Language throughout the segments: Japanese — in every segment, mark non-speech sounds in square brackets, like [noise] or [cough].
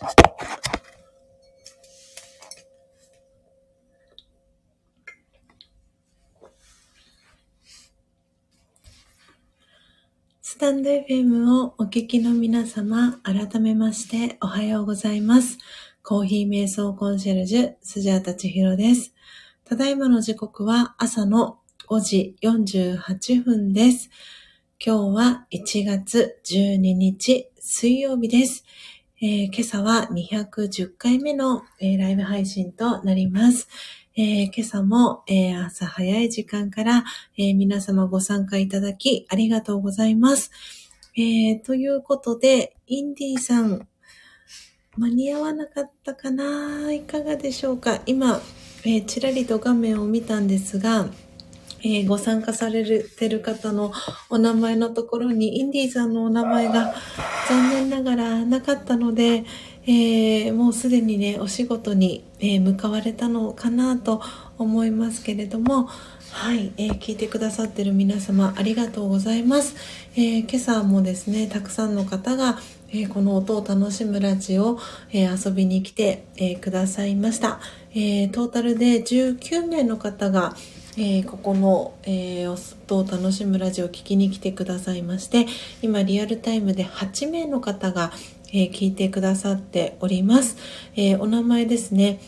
スタンド FM をお聞きの皆様、改めましておはようございます。コーヒー瞑想コンシェルジュ、スジャータチヒロです。ただいまの時刻は朝の5時48分です。今日は1月12日水曜日です。えー、今朝は210回目の、えー、ライブ配信となります。えー、今朝も、えー、朝早い時間から、えー、皆様ご参加いただきありがとうございます。えということで、インディーさん、間に合わなかったかな？いかがでしょうか？今、えちらりと画面を見たんですが、えー、ご参加されてる方のお名前のところにインディーさんのお名前が残念ながらなかったので、えー、もうすでにねお仕事に、えー、向かわれたのかなと思いますけれどもはい、えー、聞いてくださってる皆様ありがとうございます、え今朝もですねたくさんの方が、えこの音を楽しむラジオ、え遊びに来て、えくださいました、えトータルで19名の方がえー、ここの、えー、音を楽しむラジオを聞きに来てくださいまして今リアルタイムで8名の方が、えー、聞いてくださっております、えお名前ですね。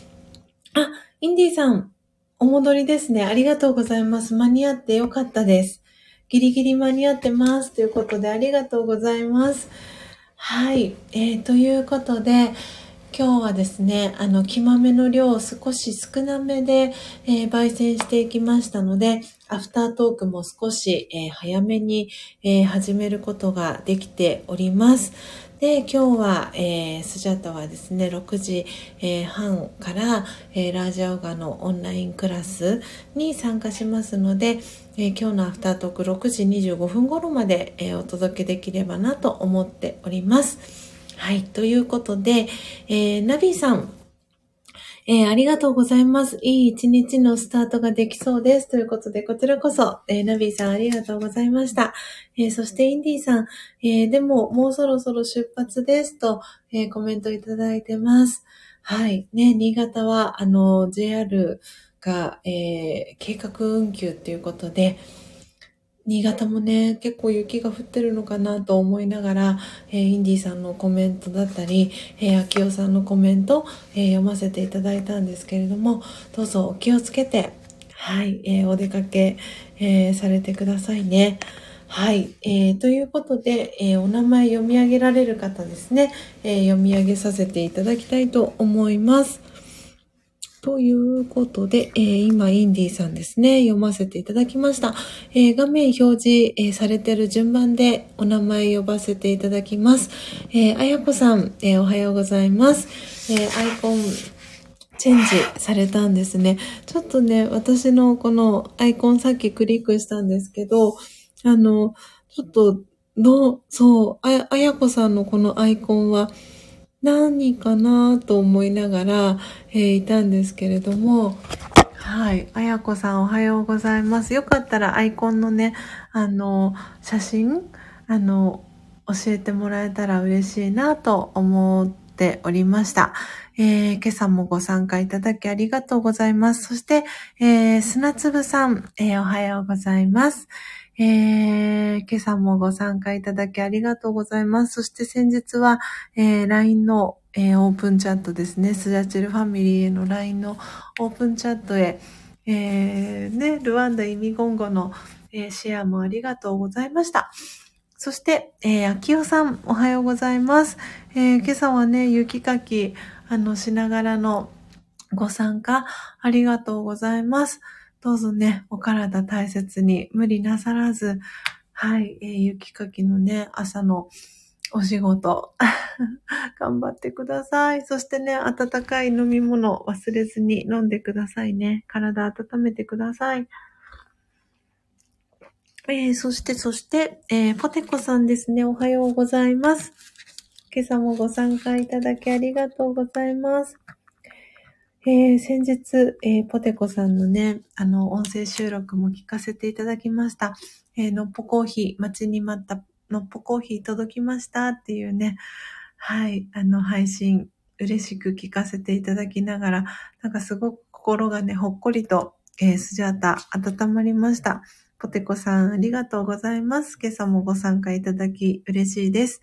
あインディさんお戻りですね。ありがとうございます。間に合ってよかったです。ギリギリ間に合ってます。ということでありがとうございます。はい、えー、ということで、今日はですね、あの、木豆の量を少し少なめで、えー、焙煎していきましたので、アフタートークも少し、えー、早めに、えー、始めることができております。で、今日は、えー、スジャタはですね、6時、えー、半から、えー、ラージャオガのオンラインクラスに参加しますので、え今日のアフタートーク6時25分頃まで、えお届けできればなと思っております。はい。ということで、えー、ナビさん、えー、ありがとうございます。いい一日のスタートができそうです。ということで、こちらこそ、えー、ナビーさんありがとうございました。えー、そして、インディーさん、えー、でも、もうそろそろ出発ですと、えー、コメントいただいてます。はい。ね、新潟は、あの、JR が、えー、計画運休っていうことで、新潟もね、結構雪が降ってるのかなと思いながら、えー、インディさんのコメントだったり、えー、秋代さんのコメント、えー、読ませていただいたんですけれども、どうぞお気をつけて、はい、えー、お出かけ、えー、されてくださいね。はい、えー、ということで、えー、お名前読み上げられる方ですね、えー、読み上げさせていただきたいと思います。ということで、えー、今、インディーさんですね、読ませていただきました。えー、画面表示、えー、されてる順番でお名前呼ばせていただきます。え、あやこさん、えおはようございます。えアイコン、チェンジされたんですね。ちょっとね、私のこのアイコンさっきクリックしたんですけど、あの、ちょっと、どう、そう、あやこさんのこのアイコンは、何かなと思いながら、えー、いたんですけれども、はい。あやこさんおはようございます。よかったらアイコンのね、あの、写真、あの、教えてもらえたら嬉しいなと思っておりました。えー、今朝もご参加いただきありがとうございます。そして、えー、砂粒さん、えー、おはようございます。えー、今朝もご参加いただきありがとうございます。そして先日は、えー、LINE の、えー、オープンチャットですね。スジャチルファミリーへの LINE のオープンチャットへ、えー、ね、ルワンダイミゴンゴの、えー、シェアもありがとうございました。そして、えー、秋代さん、おはようございます。えー、今朝はね、雪かき、あの、しながらのご参加、ありがとうございます。どうぞね、お体大切に無理なさらず、はい、えー、雪かきのね、朝のお仕事、[laughs] 頑張ってください。そしてね、温かい飲み物忘れずに飲んでくださいね。体温めてください。えー、そして、そして、えー、ポテコさんですね。おはようございます。今朝もご参加いただきありがとうございます。えー、先日、えー、ポテコさんのね、あの、音声収録も聞かせていただきました。えー、のっぽコーヒー、待ちに待ったのっぽコーヒー届きましたっていうね、はい、あの、配信、嬉しく聞かせていただきながら、なんかすごく心がね、ほっこりと、えー、スジャータ、温まりました。ポテコさん、ありがとうございます。今朝もご参加いただき嬉しいです。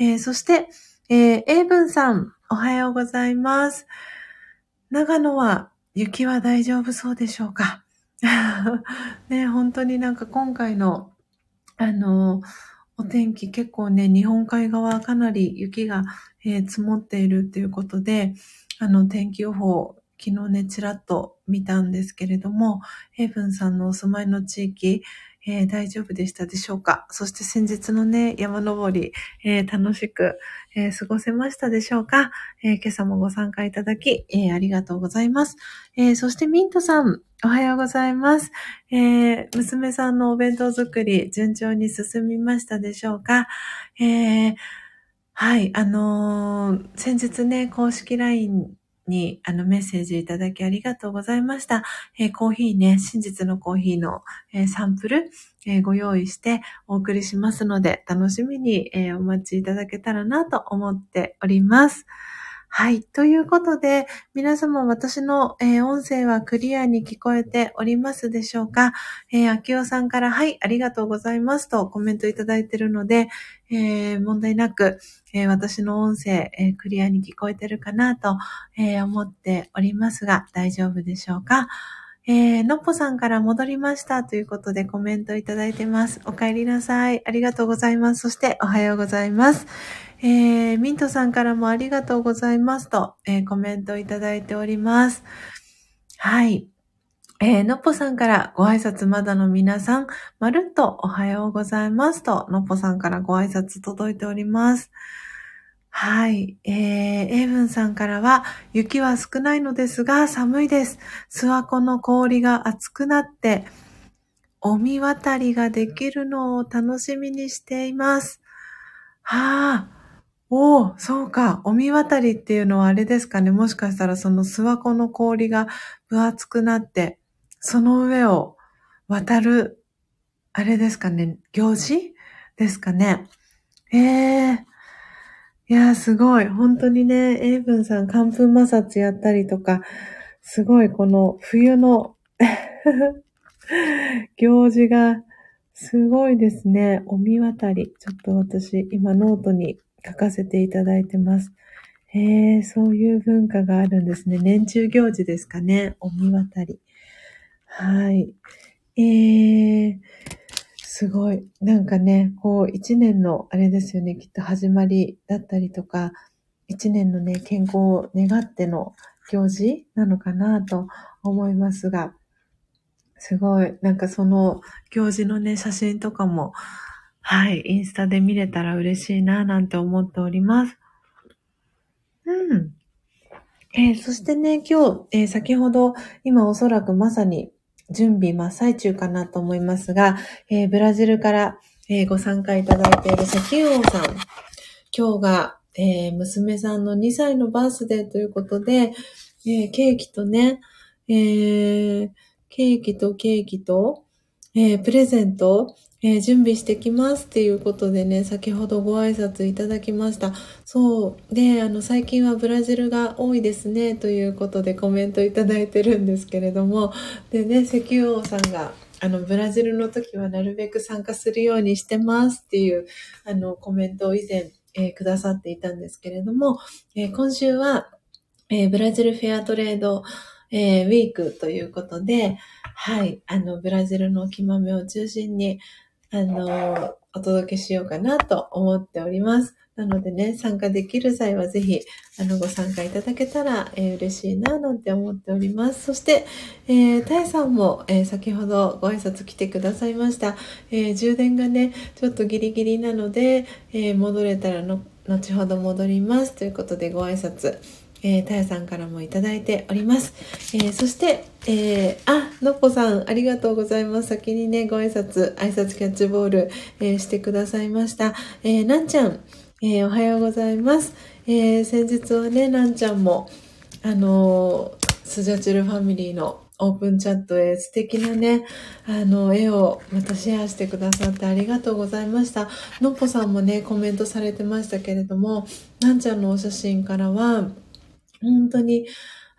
えー、そして、えー、エイブンさん、おはようございます。長野は雪は大丈夫そうでしょうか？[laughs] ね、本当になんか今回の、あの、お天気結構ね、日本海側かなり雪が、えー、積もっているっていうことで、あの、天気予報昨日ね、ちらっと見たんですけれども、ヘイブンさんのお住まいの地域、えー、大丈夫でしたでしょうか？そして先日のね、山登り、えー、楽しく、えー、過ごせましたでしょうか、え今朝もご参加いただき、えありがとうございます。えそしてミントさん、おはようございます。え娘さんのお弁当作り、順調に進みましたでしょうか？えはい、あの先日ね、公式 LINE にあのメッセージいただきありがとうございました。えー、コーヒーね、真実のコーヒーの、えー、サンプル、えー、ご用意してお送りしますので、楽しみに、えお待ちいただけたらなと思っております。はい。ということで、皆様私の、えー、音声はクリアに聞こえておりますでしょうか？えー、秋代さんから、はい、ありがとうございますとコメントいただいているので、えー、問題なく、え私の音声、えクリアに聞こえてるかなと、え思っておりますが、大丈夫でしょうか？えー、のっぽさんから戻りましたということでコメントいただいてます。お帰りなさい。ありがとうございます。そしておはようございます。えー、ミントさんからもありがとうございますと、えー、コメントいただいております。はい。えー、のっぽさんからご挨拶まだの皆さん、まるっとおはようございますと、のっぽさんからご挨拶届いております。はい。えー、エイブンさんからは、雪は少ないのですが寒いです。諏訪湖の氷が熱くなって、お見渡りができるのを楽しみにしています。はあ、おお、そうか。お見渡りっていうのはあれですかね。もしかしたらその諏訪湖の氷が分厚くなって、その上を渡る、あれですかね。行事ですかね。ええー、いやすごい。本当にね、エイブンさん、寒風摩擦やったりとか、すごいこの冬の [laughs] 行事がすごいですね。お見渡り。ちょっと私、今ノートに書かせていただいてます。へえ、そういう文化があるんですね。年中行事ですかね。お見渡り。はい。えー、すごい。なんかね、こう、一年の、あれですよね、きっと始まりだったりとか、一年のね、健康を願っての行事なのかなと思いますが、すごい。なんかその行事のね、写真とかも、はい、インスタで見れたら嬉しいな、なんて思っております。うん。えー、そしてね、今日、えー、先ほど、今おそらくまさに準備真っ最中かなと思いますが、えー、ブラジルから、えご参加いただいている石油王さん。今日が、え娘さんの2歳のバースデーということで、えケーキとね、えケーキとケーキと、えプレゼント、えー、準備してきますっていうことでね、先ほどご挨拶いただきました。そう。で、あの、最近はブラジルが多いですね、ということでコメントいただいてるんですけれども、でね、石油王さんが、あの、ブラジルの時はなるべく参加するようにしてますっていう、あの、コメントを以前、えー、くださっていたんですけれども、えー、今週は、え、ブラジルフェアトレード、えウィークということで、はい、あの、ブラジルの木豆を中心に、あの、お届けしようかなと思っております。なのでね、参加できる際はぜひ、あの、ご参加いただけたら、えー、嬉しいな、なんて思っております。そして、えー、タイさんも、えー、先ほどご挨拶来てくださいました。えー、充電がね、ちょっとギリギリなので、えー、戻れたらの、後ほど戻ります。ということでご挨拶、えー、たやさんからもいただいております。えー、そして、えー、あ、のっぽさん、ありがとうございます。先にね、ご挨拶、挨拶キャッチボール、えー、してくださいました。えー、なんちゃん、えー、おはようございます。えー、先日はね、なんちゃんも、あのー、スジャチルファミリーのオープンチャットへ素敵なね、あの、絵をまたシェアしてくださってありがとうございました。のっぽさんもね、コメントされてましたけれども、なんちゃんのお写真からは、本当に、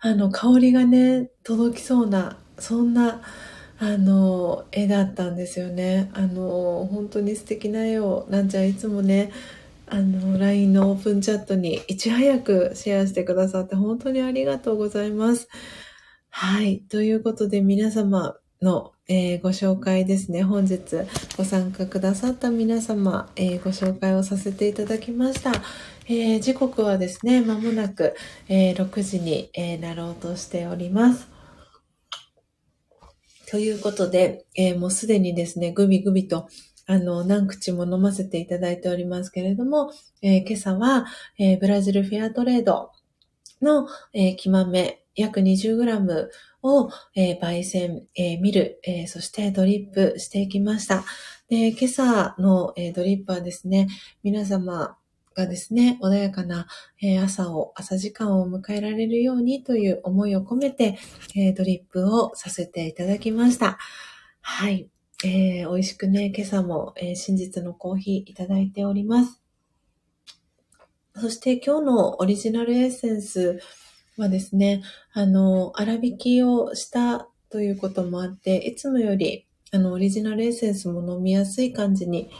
あの、香りがね、届きそうな、そんな、あの、絵だったんですよね。あの、本当に素敵な絵を、なんちゃんいつもね、あの、LINE のオープンチャットにいち早くシェアしてくださって本当にありがとうございます。はい。ということで皆様の、えー、ご紹介ですね。本日ご参加くださった皆様、えー、ご紹介をさせていただきました。えー、時刻はですね、まもなく、え6時に、えなろうとしております。ということで、えもうすでにですね、ぐびぐびとあの、何口も飲ませていただいておりますけれども、え、今朝は、え、ブラジルフェアトレードの、えー、木豆約 20g を、えー、焙煎、えー、見る、えー、そしてドリップしていきました。で、今朝の、えー、ドリップはですね、皆様がですね、穏やかな、え、朝を、朝時間を迎えられるようにという思いを込めて、え、ドリップをさせていただきました。はい。えー、美味しくね、今朝も、えー、真実のコーヒーいただいております。そして今日のオリジナルエッセンスはですね、あの、粗挽きをしたということもあって、いつもより、あの、オリジナルエッセンスも飲みやすい感じに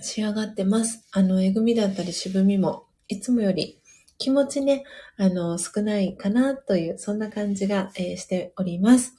仕上がってます。あの、えぐみだったり渋みも、いつもより気持ちね、あの、少ないかなという、そんな感じが、えー、しております。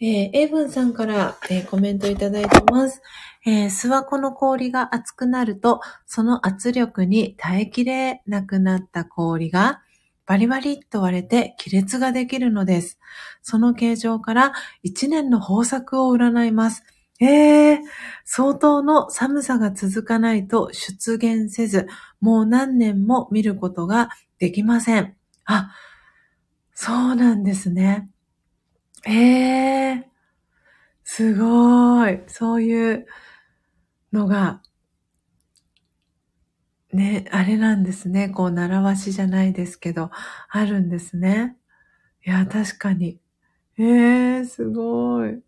えー、エイブンさんから、えー、コメントいただいてます。えー、諏訪湖の氷が熱くなると、その圧力に耐えきれなくなった氷が、バリバリっと割れて亀裂ができるのです。その形状から一年の豊作を占います。えー、相当の寒さが続かないと出現せず、もう何年も見ることができません。あ、そうなんですね。ええすごい。そういうのが、ね、あれなんですね。こう、習わしじゃないですけど、あるんですね。いや、確かに。ええすごい。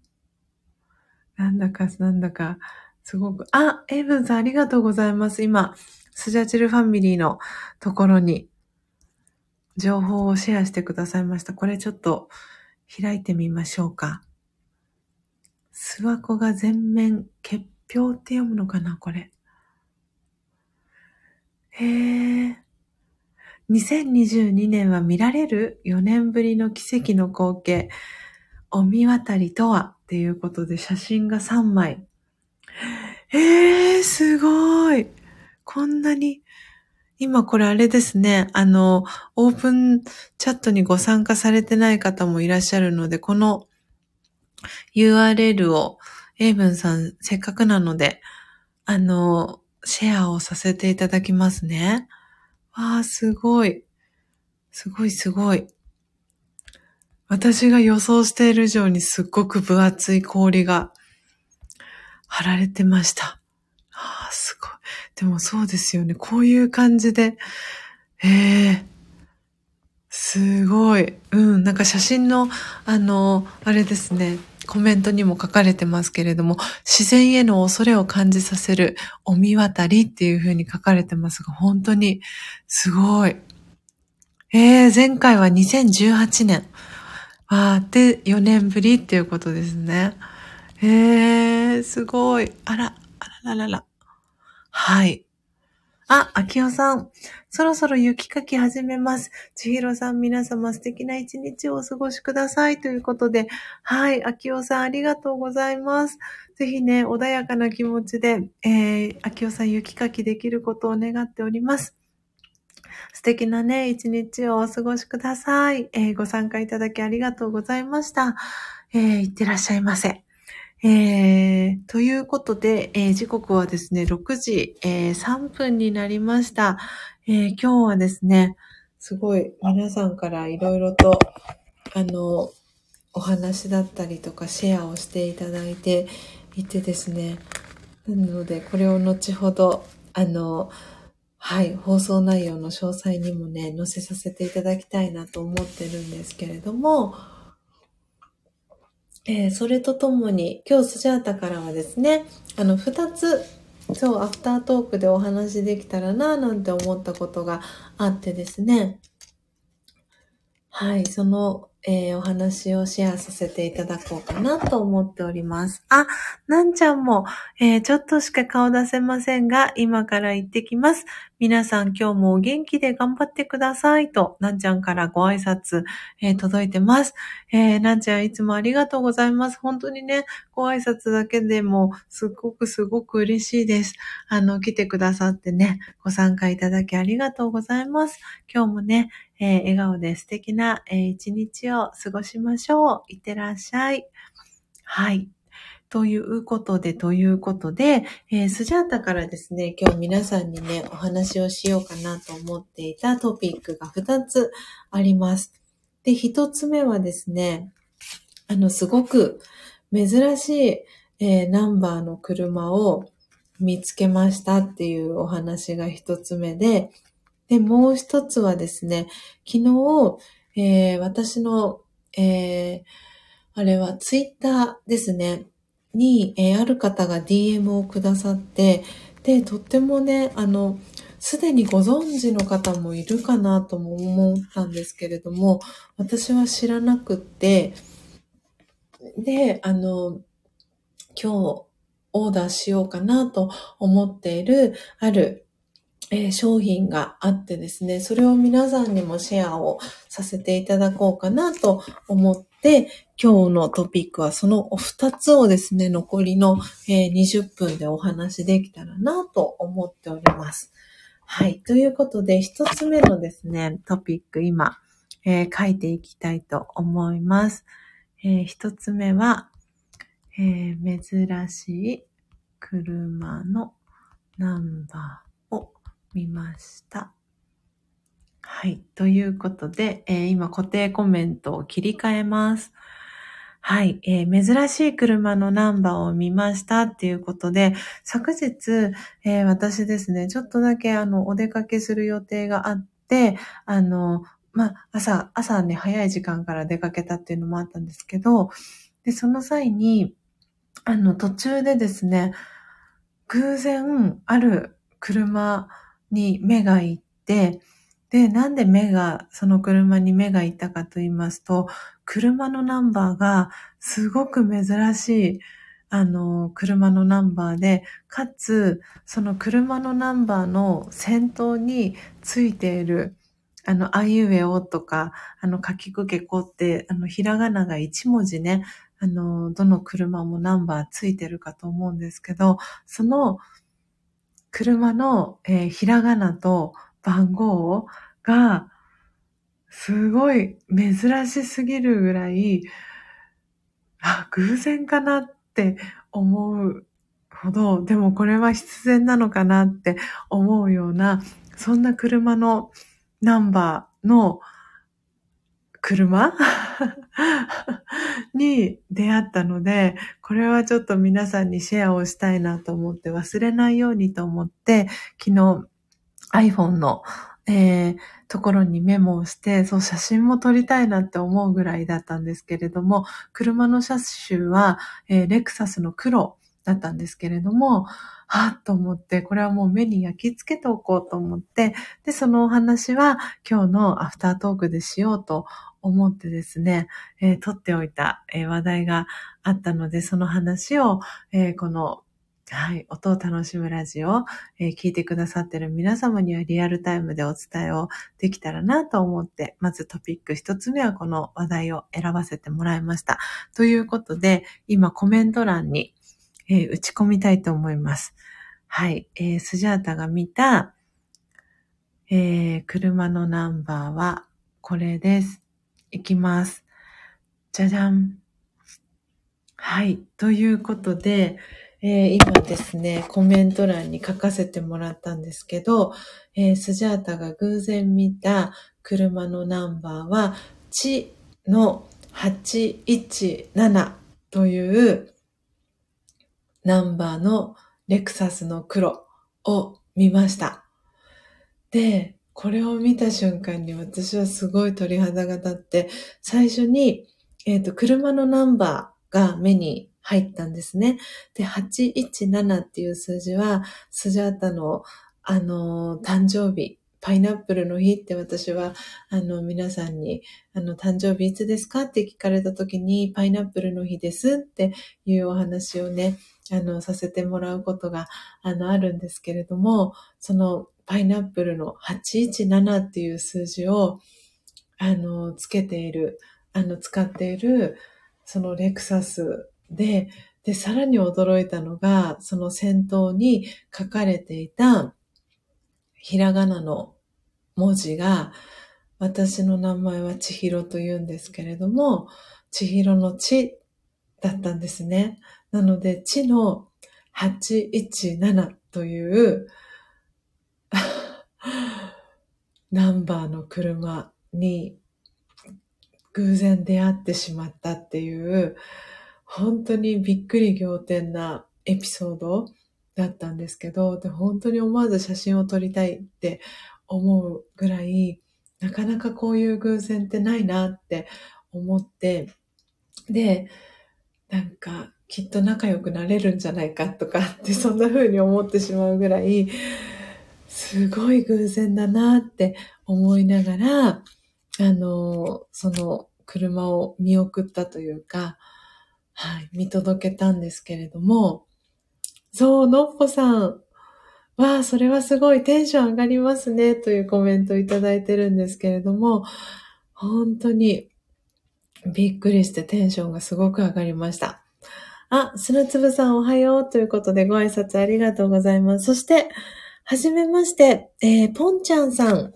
なんだか、なんだか、すごく。あ、エイブンさんありがとうございます。今、スジャチルファミリーのところに、情報をシェアしてくださいました。これちょっと、開いてみましょうか。諏訪湖が全面結氷って読むのかなこれ。へえ。2022年は見られる？4年ぶりの奇跡の光景。お見渡りとは？っていうことで写真が3枚。えー、すごい。こんなに今これあれですね。あの、オープンチャットにご参加されてない方もいらっしゃるので、この URL をエイブンさんせっかくなので、あの、シェアをさせていただきますね。わあ、すごい。すごいすごい。私が予想している以上にすっごく分厚い氷が貼られてました。ああ、すごい。でもそうですよね。こういう感じで、ええすごい。うん、なんか写真の、あの、あれですね。コメントにも書かれてますけれども、自然への恐れを感じさせるお見渡りっていう風に書かれてますが、本当にすごい。えー、前回は2018年。あー、で、4年ぶりっていうことですね。えー、すごい。あら、あらららら。はい。あ、秋代さん。そろそろ雪かき始めます。千尋さん、皆様素敵な一日をお過ごしください。ということで、はい、秋代さんありがとうございます。ぜひね、穏やかな気持ちで、えー、秋代さん雪かきできることを願っております。素敵なね、一日をお過ごしください。えー、ご参加いただきありがとうございました。えー、いってらっしゃいませ。えー、ということで、えー、時刻はですね、6時、えー、3分になりました、え、今日はですね、すごい皆さんからいろいろと、あの、お話だったりとかシェアをしていただいていてですね、なので、これを後ほど、あの、はい、放送内容の詳細にもね、載せさせていただきたいなと思ってるんですけれども、えー、それとともに、今日スジャータからはですね、あの、二つ、そう、アフタートークでお話できたらな、なんて思ったことがあってですね。はい、そのえー、お話をシェアさせていただこうかなと思っております。あ、なんちゃんも、えー、ちょっとしか顔出せませんが、今から行ってきます。皆さん今日もお元気で頑張ってくださいと、なんちゃんからご挨拶、えー、届いてます。えー、なんちゃんいつもありがとうございます。本当にね、ご挨拶だけでもすっごくすごく嬉しいです。あの、来てくださってね、ご参加いただきありがとうございます。今日もね、えー、笑顔で素敵な、えー、一日を過ごしましょう。いってらっしゃい。はい。ということで、ということで、えー、スジャータからですね、今日皆さんにね、お話をしようかなと思っていたトピックが2つあります。で、1つ目はですね、あの、すごく珍しい、えー、ナンバーの車を見つけましたっていうお話が1つ目で、で、もう一つはですね、昨日、えー、私の、えー、あれはツイッターですね、に、えー、ある方が DM をくださって、で、とってもね、あの、すでにご存知の方もいるかなとも思ったんですけれども、私は知らなくって、で、あの、今日オーダーしようかなと思っている、あるえー、商品があってですね、それを皆さんにもシェアをさせていただこうかなと思って、今日のトピックはそのお二つをですね、残りの、20分でお話しできたらなと思っております。はい。ということで、一つ目のですね、トピック今、えー、書いていきたいと思います。えー、一つ目は、えー、珍しい車のナンバーを。見ました。はい。ということで、えー、今固定コメントを切り替えます。はい、えー、珍しい車のナンバーを見ましたっていうことで、昨日、えー、私ですね、ちょっとだけあの、お出かけする予定があって、あの、まあ、朝、朝ね、早い時間から出かけたっていうのもあったんですけど、で、その際に、あの、途中でですね、偶然、ある車に目が行って、で、なんで目が、その車に目が行ったかと言いますと、車のナンバーがすごく珍しい、あの、車のナンバーで、かつ、その車のナンバーの先頭についている、あの、あいうえおとか、あの、かきくけこって、あの、ひらがなが一文字ね、あの、どの車もナンバーついてるかと思うんですけど、その、車の、えー、ひらがなと番号が、すごい珍しすぎるぐらい、あ、偶然かなって思うほど、でもこれは必然なのかなって思うような、そんな車のナンバーの車 [laughs] に出会ったので、これはちょっと皆さんにシェアをしたいなと思って忘れないようにと思って、昨日 iPhone の、えー、ところにメモをして、そう写真も撮りたいなって思うぐらいだったんですけれども、車の車種は、えー、レクサスの黒だったんですけれども、はぁと思って、これはもう目に焼き付けておこうと思って、で、そのお話は今日のアフタートークでしようと思ってですね、えー、取っておいた、えー、話題があったので、その話を、えー、このはい。音を楽しむラジオ、えー、聞いてくださってる皆様にはリアルタイムでお伝えをできたらなと思って、まずトピック一つ目はこの話題を選ばせてもらいました。ということで、今コメント欄に、えー、打ち込みたいと思います。はい。えー、スジャータが見た、えー、車のナンバーはこれです。いきます。じゃじゃん。はい。ということで、えー、今ですね、コメント欄に書かせてもらったんですけど、えー、スジャータが偶然見た車のナンバーは、地の817というナンバーのレクサスの黒を見ました。で、これを見た瞬間に私はすごい鳥肌が立って、最初に、えっ、ー、と、車のナンバーが目に入ったんですね。で、817っていう数字は、スジャータの、あの、誕生日、パイナップルの日って私は、あの、皆さんに、あの、誕生日いつですか？って聞かれた時に、パイナップルの日ですっていうお話をね、あの、させてもらうことが、あの、あるんですけれども、その、パイナップルの817っていう数字を、あの、つけている、あの、使っている、そのレクサスで、で、さらに驚いたのが、その先頭に書かれていた、ひらがなの文字が、私の名前は千尋と言うんですけれども、千尋の地だったんですね。なので、地の817という [laughs] ナンバーの車に偶然出会ってしまったっていう、本当にびっくり仰天なエピソードだったんですけど、で本当に思わず写真を撮りたいって思うぐらい、なかなかこういう偶然ってないなって思って、で、なんか、きっと仲良くなれるんじゃないかとかって、そんな風に思ってしまうぐらい、すごい偶然だなって思いながら、あの、その車を見送ったというか、はい、見届けたんですけれども、そう、のっぽさん、わあ、それはすごいテンション上がりますね、というコメントをいただいてるんですけれども、本当にびっくりしてテンションがすごく上がりました。あ、砂粒さんおはようということでご挨拶ありがとうございます。そして、はじめまして、えー、ポンちゃんさん。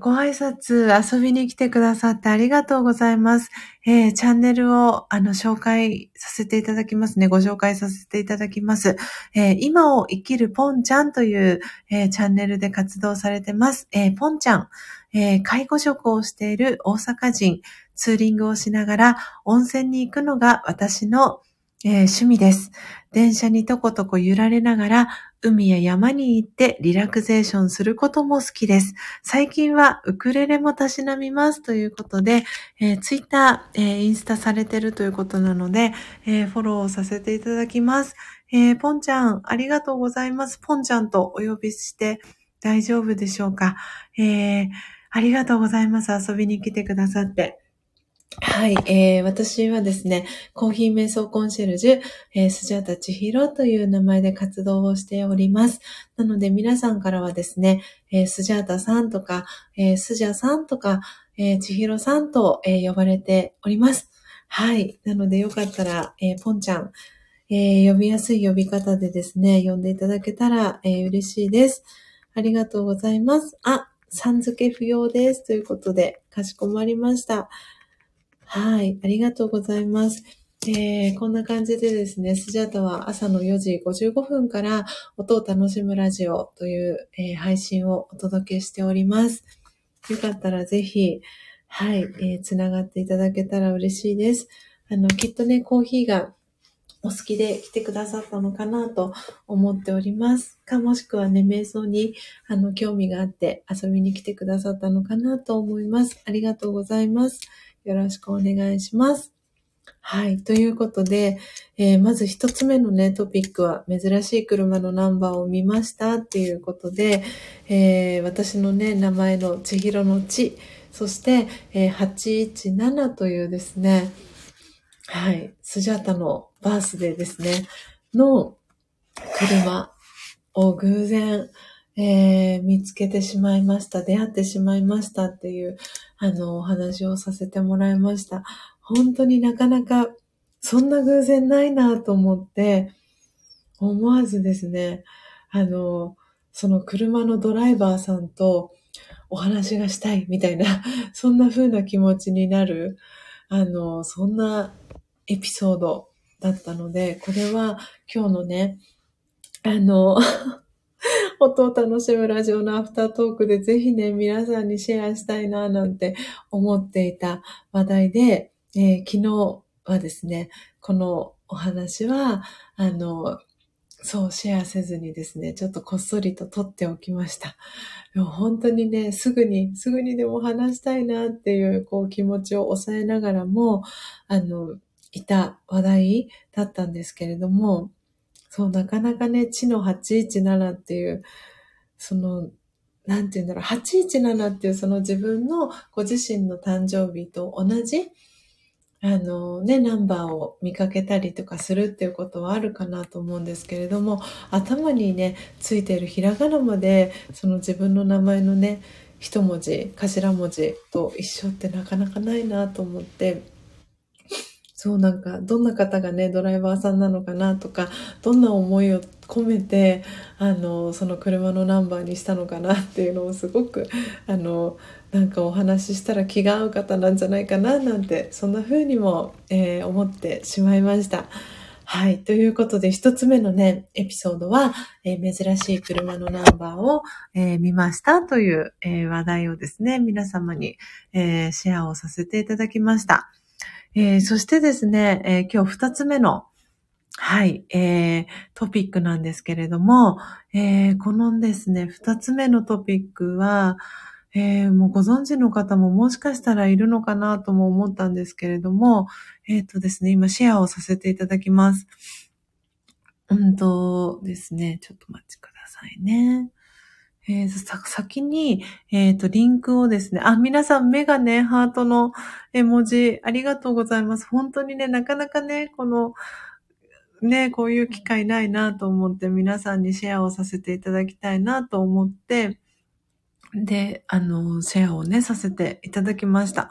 ご挨拶遊びに来てくださってありがとうございます。えー、チャンネルをあの紹介させていただきますね。ご紹介させていただきます。えー、今を生きるポンちゃんという、えー、チャンネルで活動されてます。えポンちゃん、え介護職をしている大阪人、ツーリングをしながら温泉に行くのが私の、え趣味です。電車にとことこ揺られながら海や山に行ってリラクゼーションすることも好きです。最近はウクレレもたしなみますということで、えー、ツイッター、えー、インスタされてるということなので、えー、フォローさせていただきます。えー、ポンちゃん、ありがとうございます。ポンちゃんとお呼びして大丈夫でしょうか？えー、ありがとうございます。遊びに来てくださって。はい、えー、私はですね、コーヒー瞑想コンシェルジュ、えー、スジャータチヒロという名前で活動をしております。なので皆さんからはですね、えー、スジャータさんとか、えー、スジャさんとか、えー、チヒロさんと、えー、呼ばれております。はい。なのでよかったら、えー、ポンちゃん、えー、呼びやすい呼び方でですね、呼んでいただけたら、えー、嬉しいです。ありがとうございます。あ、さん付け不要です。ということで、かしこまりました。はい、ありがとうございます。えー、こんな感じでですね、スジャタは朝の4時55分から音を楽しむラジオという、えー、配信をお届けしております。よかったらぜひ、はい、えー、つながっていただけたら嬉しいです。あの、きっとね、コーヒーがお好きで来てくださったのかなと思っております。か、もしくはね、瞑想に、あの、興味があって遊びに来てくださったのかなと思います。ありがとうございます。よろしくお願いします。はい。ということで、えー、まず一つ目のね、トピックは、珍しい車のナンバーを見ましたっていうことで、えー、私のね、名前の千尋の地、そして、えー、817というですね、はい、スジャータのバースデーですね、の車を偶然、えー、見つけてしまいました。出会ってしまいましたっていう、あの、お話をさせてもらいました。本当になかなか、そんな偶然ないなと思って、思わずですね、あの、その車のドライバーさんとお話がしたいみたいな、[laughs] そんな風な気持ちになる、あの、そんなエピソードだったので、これは今日のね、あの、[laughs] [laughs] 音を楽しむラジオのアフタートークでぜひね、皆さんにシェアしたいな、なんて思っていた話題で、えー、昨日はですね、このお話は、あの、そうシェアせずにですね、ちょっとこっそりと撮っておきました。本当にね、すぐに、すぐにでも話したいなっていう、こう気持ちを抑えながらも、あの、いた話題だったんですけれども、そう、なかなかね、地の817っていう、その、なんて言うんだろう、817っていうその自分のご自身の誕生日と同じ、あのね、ナンバーを見かけたりとかするっていうことはあるかなと思うんですけれども、頭にね、ついてるひらがなまで、その自分の名前のね、一文字、頭文字と一緒ってなかなかないなと思って、そうなんか、どんな方がね、ドライバーさんなのかなとか、どんな思いを込めて、あの、その車のナンバーにしたのかなっていうのをすごく、あの、なんかお話ししたら気が合う方なんじゃないかななんてそんな風にも、えー、思ってしまいました。はい。ということで、一つ目のね、エピソードは、えー、珍しい車のナンバーを、えー、見ましたという、え話題をですね、皆様に、えシェアをさせていただきました。えそしてですね、え今日二つ目の、はい、えー、トピックなんですけれども、えー、このですね、二つ目のトピックは、えー、もうご存知の方ももしかしたらいるのかなとも思ったんですけれども、えっ、ー、とですね、今シェアをさせていただきます。うんとですね、ちょっとお待ちくださいね。えー、先に、えっ、ー、と、リンクをですね、あ、皆さん目がね、ハートの絵文字、ありがとうございます。本当にね、なかなかね、この、ね、こういう機会ないなと思って皆さんにシェアをさせていただきたいなと思って、で、あの、シェアをね、させていただきました。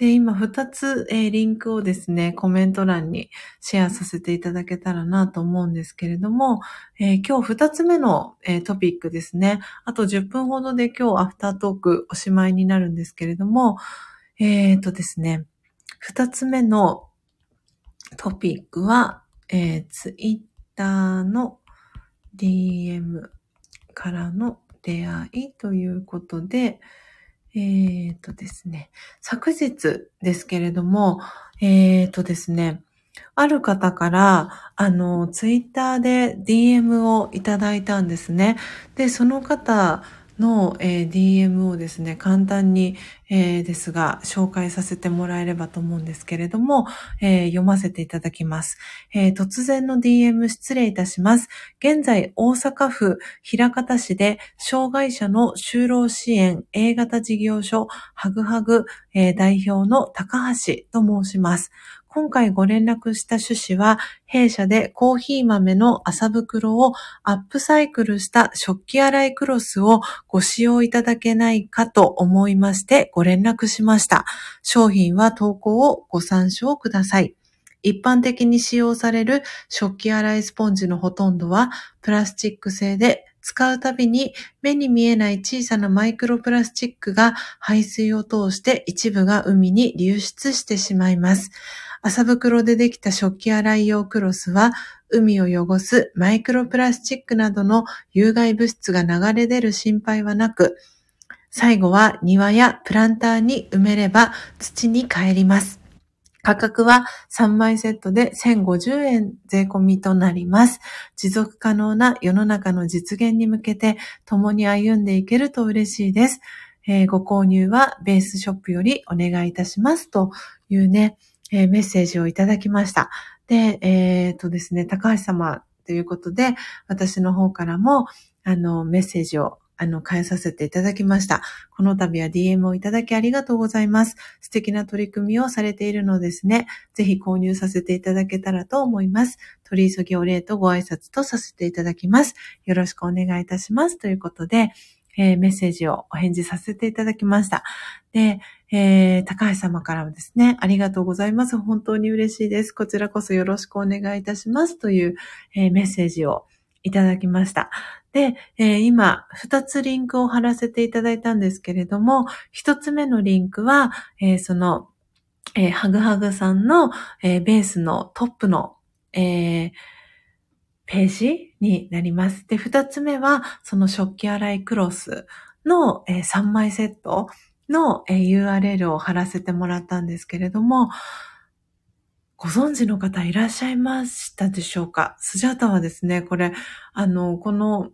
で、今二つ、えー、リンクをですね、コメント欄にシェアさせていただけたらなと思うんですけれども、えー、今日二つ目の、えー、トピックですね。あと10分ほどで今日アフタートークおしまいになるんですけれども、えっ、とですね、二つ目のトピックは、えー、ツイッターの DM からの出会いということで、えー、とですね、昨日ですけれども、えー、とですね、ある方から、あの、ツイッターで DM をいただいたんですね。で、その方の、えー、DM をですね、簡単に、えー、ですが、紹介させてもらえればと思うんですけれども、えー、読ませていただきます、え突然の DM 失礼いたします。現在、大阪府平方市で、障害者の就労支援 A 型事業所、ハグハグ、え代表の高橋と申します。今回ご連絡した趣旨は、弊社でコーヒー豆の麻袋をアップサイクルした食器洗いクロスをご使用いただけないかと思いましてご連絡しました。商品は投稿をご参照ください。一般的に使用される食器洗いスポンジのほとんどはプラスチック製で使うたびに目に見えない小さなマイクロプラスチックが排水を通して一部が海に流出してしまいます。麻袋でできた食器洗い用クロスは、海を汚すマイクロプラスチックなどの有害物質が流れ出る心配はなく、最後は庭やプランターに埋めれば土に帰ります。価格は3枚セットで1050円税込みとなります。持続可能な世の中の実現に向けて共に歩んでいけると嬉しいです。えー、ご購入はベースショップよりお願いいたしますというね、えー、メッセージをいただきました。で、えっ、ー、とですね、高橋様ということで、私の方からも、あの、メッセージをあの、変えさせていただきました。この度は DM をいただきありがとうございます。素敵な取り組みをされているのですね。ぜひ購入させていただけたらと思います。取り急ぎお礼とご挨拶とさせていただきます。よろしくお願いいたします。ということで、えー、メッセージをお返事させていただきました。で、えー、高橋様からもですね、ありがとうございます。本当に嬉しいです。こちらこそよろしくお願いいたします。という、えー、メッセージをいただきました。で、えー、今、二つリンクを貼らせていただいたんですけれども、一つ目のリンクは、えー、その、えー、ハグハグさんの、えー、ベースのトップの、えー、ページになります。で、二つ目は、その食器洗いクロスの、えー、3枚セットの、えー、URL を貼らせてもらったんですけれども、ご存知の方いらっしゃいましたでしょうか？スジャータはですね、これ、あの、この、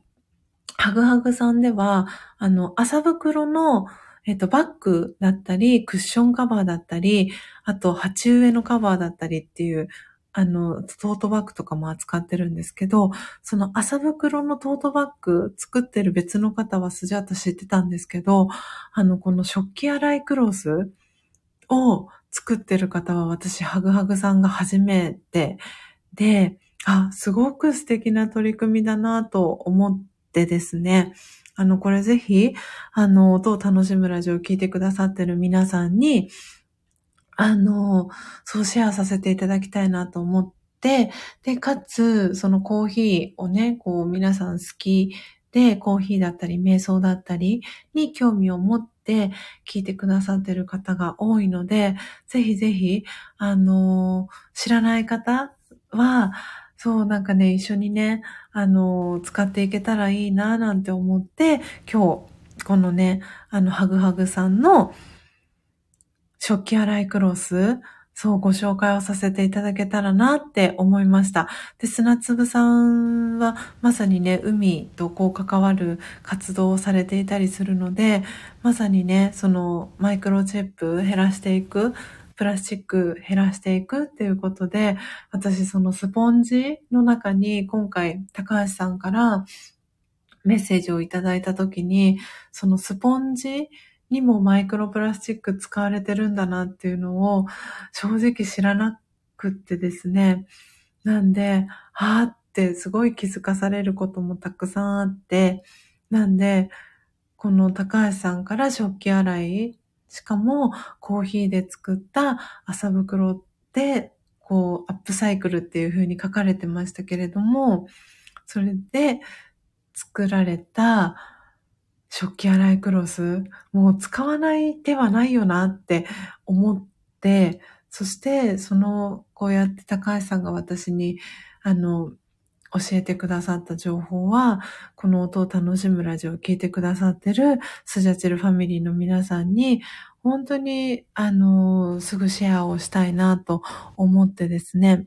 ハグハグさんでは、あの、麻袋の、えっと、バッグだったり、クッションカバーだったり、あと、鉢植えのカバーだったりっていう、あの、トートバッグとかも扱ってるんですけど、その麻袋のトートバッグ作ってる別の方はスジャータ知ってたんですけど、あの、この食器洗いクロスを作ってる方は私、ハグハグさんが初めてで、あ、すごく素敵な取り組みだなと思ってですね、あの、これぜひ、あの、音を楽しむラジオを聞いてくださってる皆さんに、あの、そうシェアさせていただきたいなと思って、で、かつ、そのコーヒーをね、こう皆さん好きで、コーヒーだったり、瞑想だったりに興味を持って聞いてくださってる方が多いので、ぜひぜひ、あの、知らない方は、そう、なんかね、一緒にね、あの、使っていけたらいいな、なんて思って、今日、このね、あの、ハグハグさんの、食器洗いクロス、そう、ご紹介をさせていただけたらなって思いました。で、砂粒さんはまさにね、海とこう関わる活動をされていたりするので、まさにね、そのマイクロチップ減らしていく、プラスチック減らしていくっていうことで、私そのスポンジの中に今回高橋さんからメッセージをいただいたときに、そのスポンジにもマイクロプラスチック使われてるんだなっていうのを正直知らなくってですね。なんで、はーってすごい気づかされることもたくさんあって、なんで、この高橋さんから食器洗い、しかもコーヒーで作った麻袋で、こう、アップサイクルっていう風に書かれてましたけれども、それで作られた食器洗いクロス、もう使わない手はないよなって思って、そしてその、こうやって高橋さんが私に、あの、教えてくださった情報は、この音を楽しむラジオを聞いてくださってるスジャチルファミリーの皆さんに、本当に、あの、すぐシェアをしたいなと思ってですね、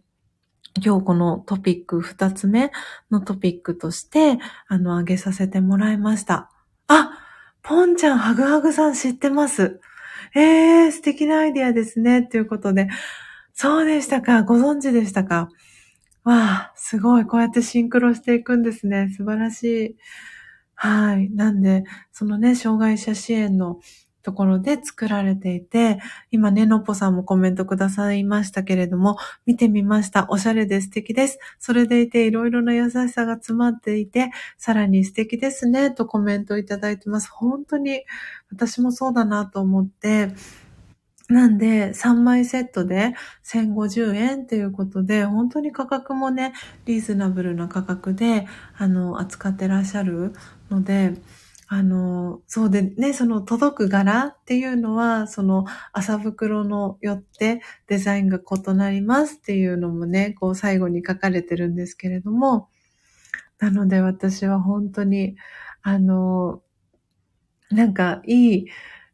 今日このトピック二つ目のトピックとして、あの、あげさせてもらいました。あ、ポンちゃん、ハグハグさん知ってます。えー、素敵なアイディアですね。ということで、そうでしたか。ご存知でしたか。わあ、すごい。こうやってシンクロしていくんですね。素晴らしい。はい。なんで、そのね、障害者支援のところで作られていて、今ね、のっぽさんもコメントくださいましたけれども、見てみました。おしゃれで素敵です。それでいていろいろな優しさが詰まっていて、さらに素敵ですね、とコメントいただいてます。本当に私もそうだなと思って、なんで、3枚セットで1050円っていうことで、本当に価格もね、リーズナブルな価格で、あの、扱ってらっしゃるので、あの、そうでね、その届く柄っていうのは、その麻袋のよってデザインが異なりますっていうのもね、こう最後に書かれてるんですけれども、なので私は本当に、あの、なんかいい、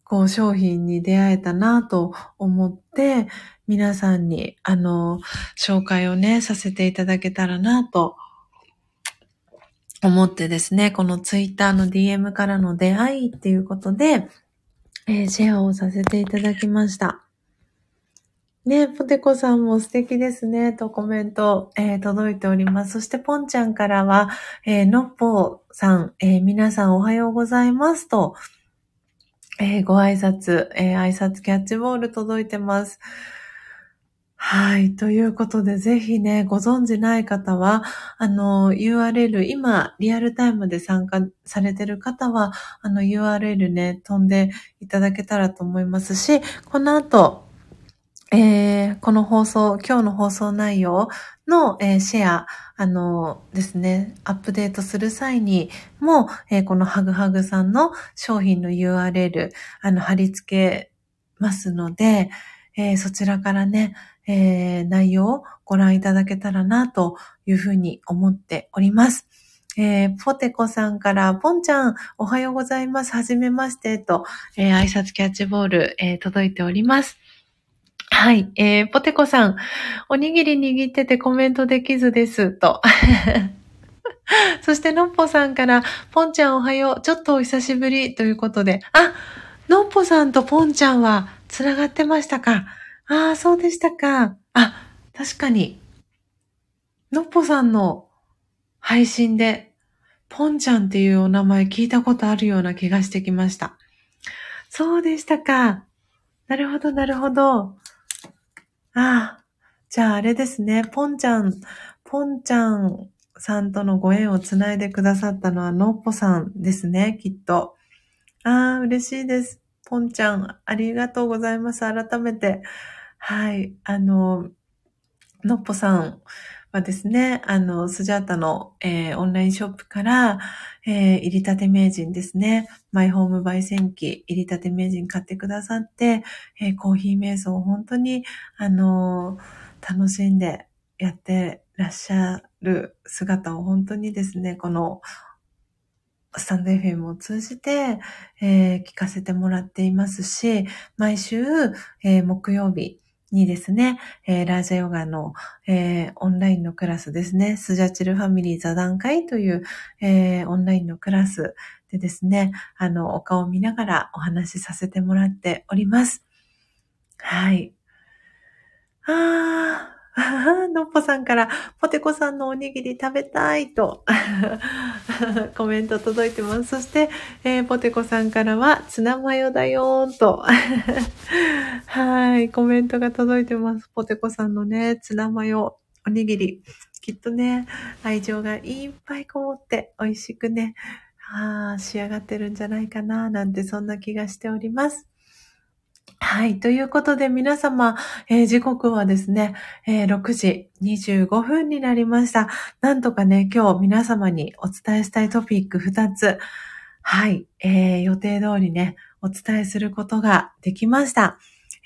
こう商品に出会えたなと思って、皆さんに、あの、紹介をね、させていただけたらなと思ってですね、このツイッターの DM からの出会いっていうことで、えー、シェアをさせていただきました。ね、ポテコさんも素敵ですね、とコメント、えー、届いております。そしてポンちゃんからは、えー、のっぽさん、えー、皆さんおはようございますと、えご挨拶、え挨拶キャッチボール届いてます。はい。ということで、ぜひね、ご存知ない方は、あの、URL、今、リアルタイムで参加されてる方は、あの、URL ね、飛んでいただけたらと思いますし、この後、えー、この放送、今日の放送内容の、えー、シェア、あのですね、アップデートする際にも、えー、このハグハグさんの商品の URL、あの、貼り付けますので、えー、そちらからね、えー、内容をご覧いただけたらなというふうに思っております。えー、ポテコさんから、ポンちゃん、おはようございます。はじめまして、と、えー、挨拶キャッチボール、えー、届いております。はい、えー、ポテコさん、おにぎり握っててコメントできずです、と。[laughs] そして、のっぽさんから、ポンちゃんおはよう、ちょっとお久しぶりということで、あ、のっぽさんとぽんちゃんは繋がってましたか？ああ、そうでしたか。あ、確かに。のっぽさんの配信で、ぽんちゃんっていうお名前聞いたことあるような気がしてきました。そうでしたか。なるほど、なるほど。ああ、じゃああれですね。ぽんちゃん、ぽんちゃんさんとのご縁をつないでくださったのはのっぽさんですね、きっと。ああ、嬉しいです。ぽんちゃん、ありがとうございます。改めて。はい。あの、のっぽさんはですね、あの、スジャータの、えー、オンラインショップから、えー、入りたて名人ですね。マイホーム焙煎機、入りたて名人買ってくださって、えー、コーヒー瞑想を本当に、あの楽しんでやってらっしゃる姿を本当にですね、このスタンド FM を通じて、え、聞かせてもらっていますし、毎週、え、木曜日にですね、えー、ラージャヨガの、えオンラインのクラスですね、スジャチルファミリー座談会という、えオンラインのクラスでですね、あの、お顔を見ながらお話しさせてもらっております。はい。あー、[laughs] のっぽさんから、ポテコさんのおにぎり食べたいと [laughs] コメント届いてます。そして、えー、ポテコさんからは、ツナマヨだよーんと [laughs] はい、コメントが届いてます。ポテコさんのね、ツナマヨ、おにぎり。きっとね、愛情がいっぱいこもって美味しくね、あ仕上がってるんじゃないかな、なんてそんな気がしております。はい。ということで皆様、えー、時刻はですね、えー、6時25分になりました。なんとかね、今日皆様にお伝えしたいトピック2つ、はい、えー、予定通りね、お伝えすることができました。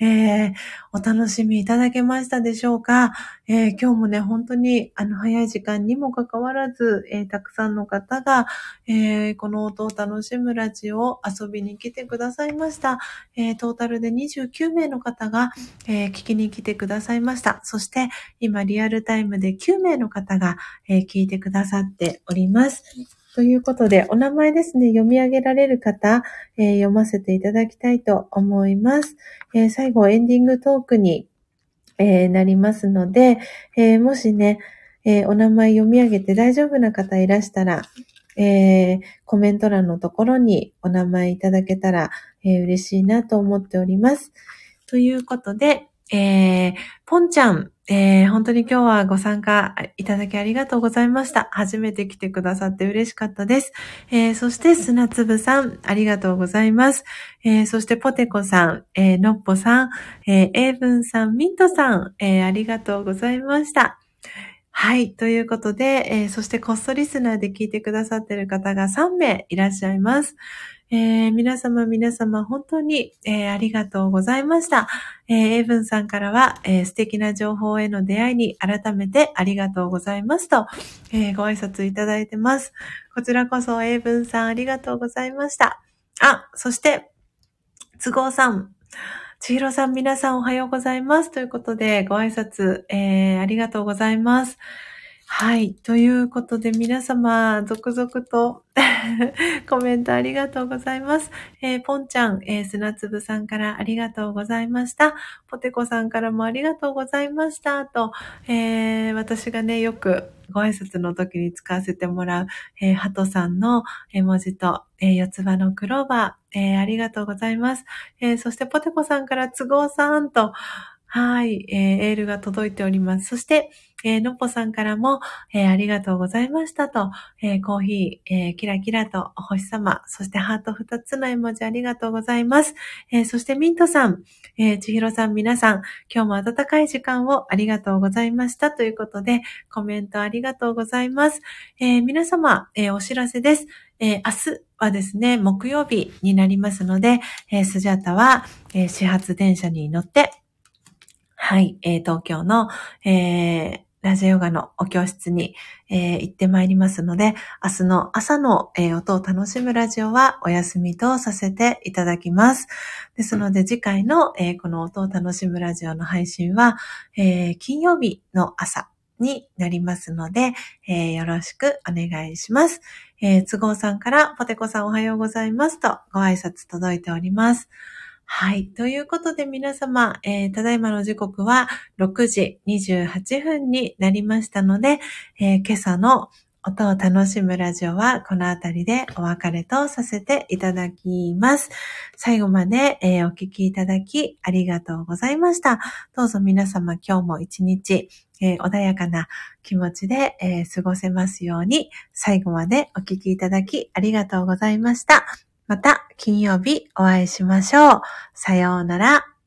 えー、お楽しみいただけましたでしょうか、えー、今日もね、本当にあの早い時間にもかかわらず、えー、たくさんの方が、えこの音を楽しむラジオを遊びに来てくださいました。えトータルで29名の方が、え聞きに来てくださいました。そして今リアルタイムで9名の方が、え聞いてくださっております。ということで、お名前ですね、読み上げられる方、えー、読ませていただきたいと思います。えー、最後、エンディングトークに、えー、なりますので、えもしね、えお名前読み上げて大丈夫な方いらしたら、えコメント欄のところにお名前いただけたら、え嬉しいなと思っております。ということで、えー、ポンちゃん、えー、本当に今日はご参加いただきありがとうございました。初めて来てくださって嬉しかったです。えー、そして砂粒さん、ありがとうございます。えー、そしてポテコさん、えー、のっぽさん、えー、エイブンさん、ミントさん、えー、ありがとうございました。はい。ということで、えー、そしてこっそリスナーで聞いてくださっている方が3名いらっしゃいます。えー、皆様皆様本当に、えー、ありがとうございました。えー、エイブンさんからは、え、素敵な情報への出会いに改めてありがとうございますと、え、ご挨拶いただいてます。こちらこそエイブンさんありがとうございました。あ、そして、都合さん。ちひろさん皆さんおはようございます。ということで、ご挨拶、えー、ありがとうございます。はい。ということで、皆様、続々と [laughs] コメントありがとうございます。えー、ポンちゃん、えー、砂粒さんからありがとうございました。ポテコさんからもありがとうございました。と、えー、私がね、よくご挨拶の時に使わせてもらう、えー、ハトさんの絵文字と、えー、四つ葉のクローバー、えー、ありがとうございます。えー、そしてポテコさんから都合さんと、はい、えー、エールが届いております。そして、えー、のっぽさんからも、えー、ありがとうございましたと、えー、コーヒー、えー、キラキラとお星様、そしてハート二つの絵文字ありがとうございます。えー、そしてミントさん、えー、ちひろさん皆さん、今日も温かい時間をありがとうございましたということで、コメントありがとうございます。えー、皆様、えー、お知らせです。えー、明日はですね、木曜日になりますので、えー、スジャタは、えー、始発電車に乗って、はい、えー、東京の、えー、ラジオヨガのお教室に、えー、行ってまいりますので、明日の朝の、えー、音を楽しむラジオはお休みとさせていただきます。ですので次回の、えー、この音を楽しむラジオの配信は、金曜日の朝になりますので、よろしくお願いします。都合さんからポテコさんおはようございますとご挨拶届いております。はい。ということで皆様、えー、ただいまの時刻は6時28分になりましたので、えー、今朝の音を楽しむラジオはこのあたりでお別れとさせていただきます。最後まで、えー、お聞きいただきありがとうございました。どうぞ皆様今日も一日、えー、穏やかな気持ちで、えー、過ごせますように最後までお聞きいただきありがとうございました。また金曜日お会いしましょう。さようなら。